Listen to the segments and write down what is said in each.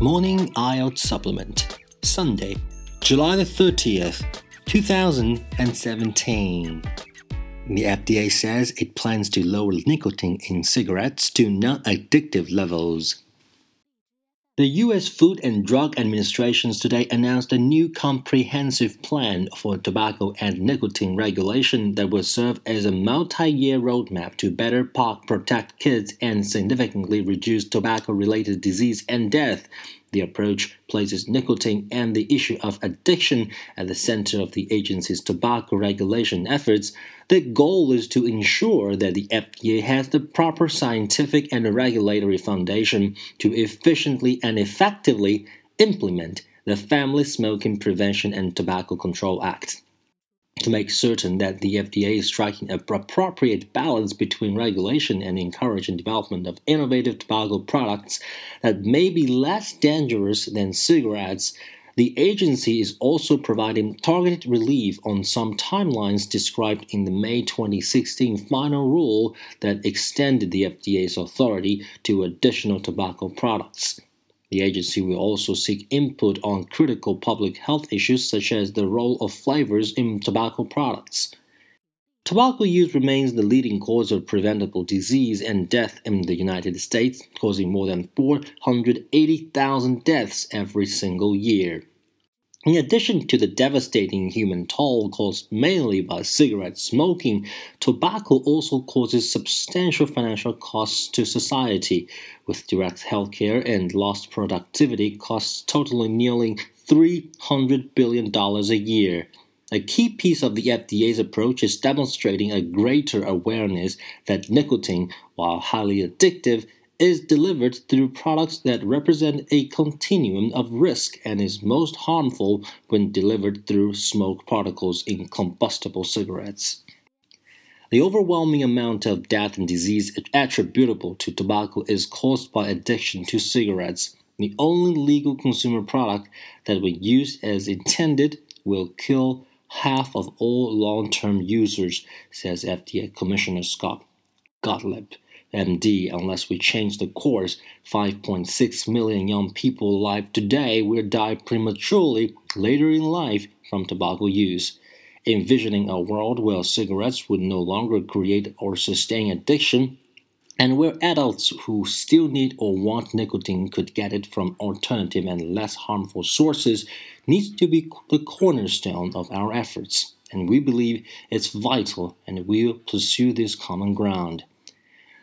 Morning IELTS Supplement, Sunday, July the 30th, 2017. The FDA says it plans to lower nicotine in cigarettes to non addictive levels. The U.S. Food and Drug Administration today announced a new comprehensive plan for tobacco and nicotine regulation that will serve as a multi year roadmap to better protect kids and significantly reduce tobacco related disease and death. The approach places nicotine and the issue of addiction at the center of the agency's tobacco regulation efforts. The goal is to ensure that the FDA has the proper scientific and regulatory foundation to efficiently and effectively implement the Family Smoking Prevention and Tobacco Control Act to make certain that the FDA is striking an appropriate balance between regulation and encouraging development of innovative tobacco products that may be less dangerous than cigarettes. The agency is also providing targeted relief on some timelines described in the May 2016 final rule that extended the FDA's authority to additional tobacco products. The agency will also seek input on critical public health issues such as the role of flavors in tobacco products. Tobacco use remains the leading cause of preventable disease and death in the United States, causing more than 480,000 deaths every single year. In addition to the devastating human toll caused mainly by cigarette smoking, tobacco also causes substantial financial costs to society, with direct healthcare and lost productivity costs totaling nearly $300 billion a year. A key piece of the FDA's approach is demonstrating a greater awareness that nicotine, while highly addictive, is delivered through products that represent a continuum of risk and is most harmful when delivered through smoke particles in combustible cigarettes. The overwhelming amount of death and disease attributable to tobacco is caused by addiction to cigarettes. The only legal consumer product that, when used as intended, will kill half of all long term users, says FDA Commissioner Scott Gottlieb. MD, unless we change the course, 5.6 million young people alive today will die prematurely later in life from tobacco use. Envisioning a world where cigarettes would no longer create or sustain addiction, and where adults who still need or want nicotine could get it from alternative and less harmful sources needs to be the cornerstone of our efforts, and we believe it's vital and we will pursue this common ground.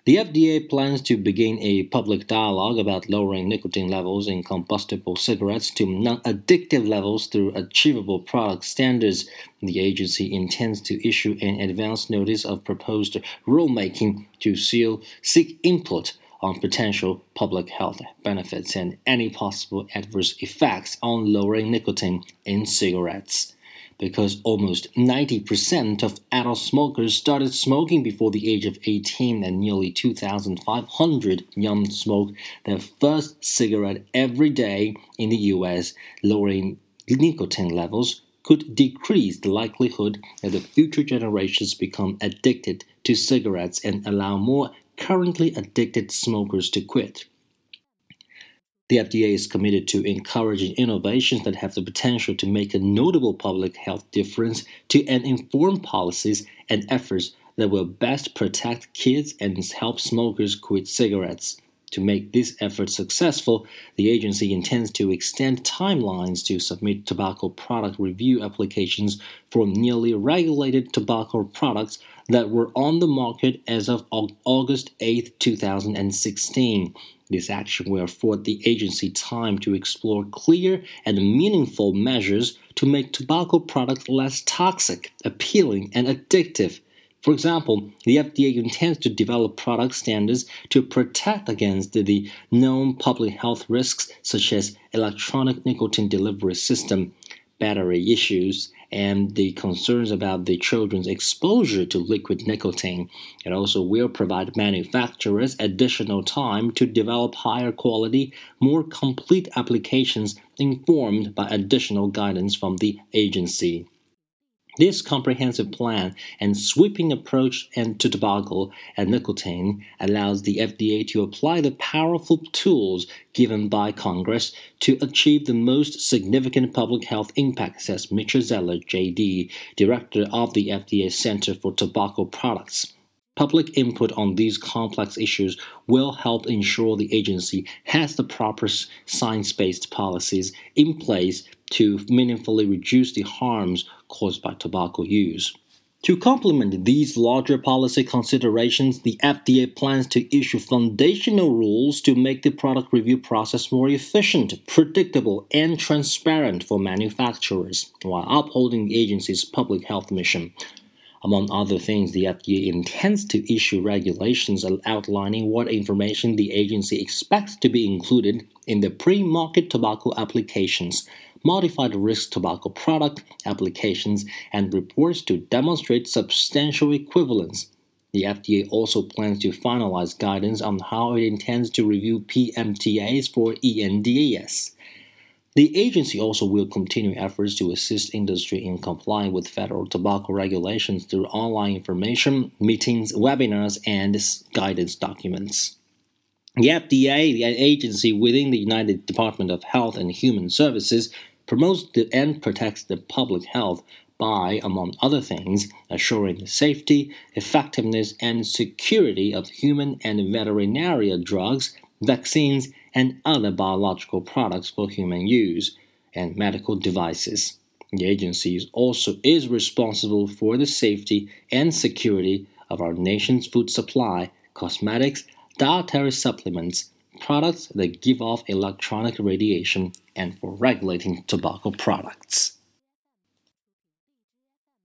The FDA plans to begin a public dialogue about lowering nicotine levels in combustible cigarettes to non addictive levels through achievable product standards. The agency intends to issue an advance notice of proposed rulemaking to seal, seek input on potential public health benefits and any possible adverse effects on lowering nicotine in cigarettes because almost 90% of adult smokers started smoking before the age of 18 and nearly 2,500 young smoke their first cigarette every day in the US, lowering nicotine levels could decrease the likelihood that the future generations become addicted to cigarettes and allow more currently addicted smokers to quit. The FDA is committed to encouraging innovations that have the potential to make a notable public health difference to and inform policies and efforts that will best protect kids and help smokers quit cigarettes. To make this effort successful, the agency intends to extend timelines to submit tobacco product review applications for nearly regulated tobacco products that were on the market as of August 8, 2016. This action will afford the agency time to explore clear and meaningful measures to make tobacco products less toxic, appealing, and addictive. For example, the FDA intends to develop product standards to protect against the known public health risks such as electronic nicotine delivery system, battery issues, and the concerns about the children's exposure to liquid nicotine. It also will provide manufacturers additional time to develop higher quality, more complete applications informed by additional guidance from the agency. This comprehensive plan and sweeping approach to tobacco and nicotine allows the FDA to apply the powerful tools given by Congress to achieve the most significant public health impact, says Mitchell Zeller, JD, director of the FDA Center for Tobacco Products. Public input on these complex issues will help ensure the agency has the proper science based policies in place to meaningfully reduce the harms caused by tobacco use. To complement these larger policy considerations, the FDA plans to issue foundational rules to make the product review process more efficient, predictable, and transparent for manufacturers, while upholding the agency's public health mission. Among other things, the FDA intends to issue regulations outlining what information the agency expects to be included in the pre market tobacco applications modified risk tobacco product applications and reports to demonstrate substantial equivalence. The FDA also plans to finalize guidance on how it intends to review PMTAs for ENDAs. The agency also will continue efforts to assist industry in complying with federal tobacco regulations through online information, meetings, webinars, and guidance documents. The FDA, the agency within the United Department of Health and Human Services, promotes the, and protects the public health by, among other things, assuring the safety, effectiveness, and security of human and veterinary drugs, vaccines, and other biological products for human use, and medical devices. The agency also is responsible for the safety and security of our nation's food supply, cosmetics, dietary supplements, products that give off electronic radiation, and for regulating tobacco products.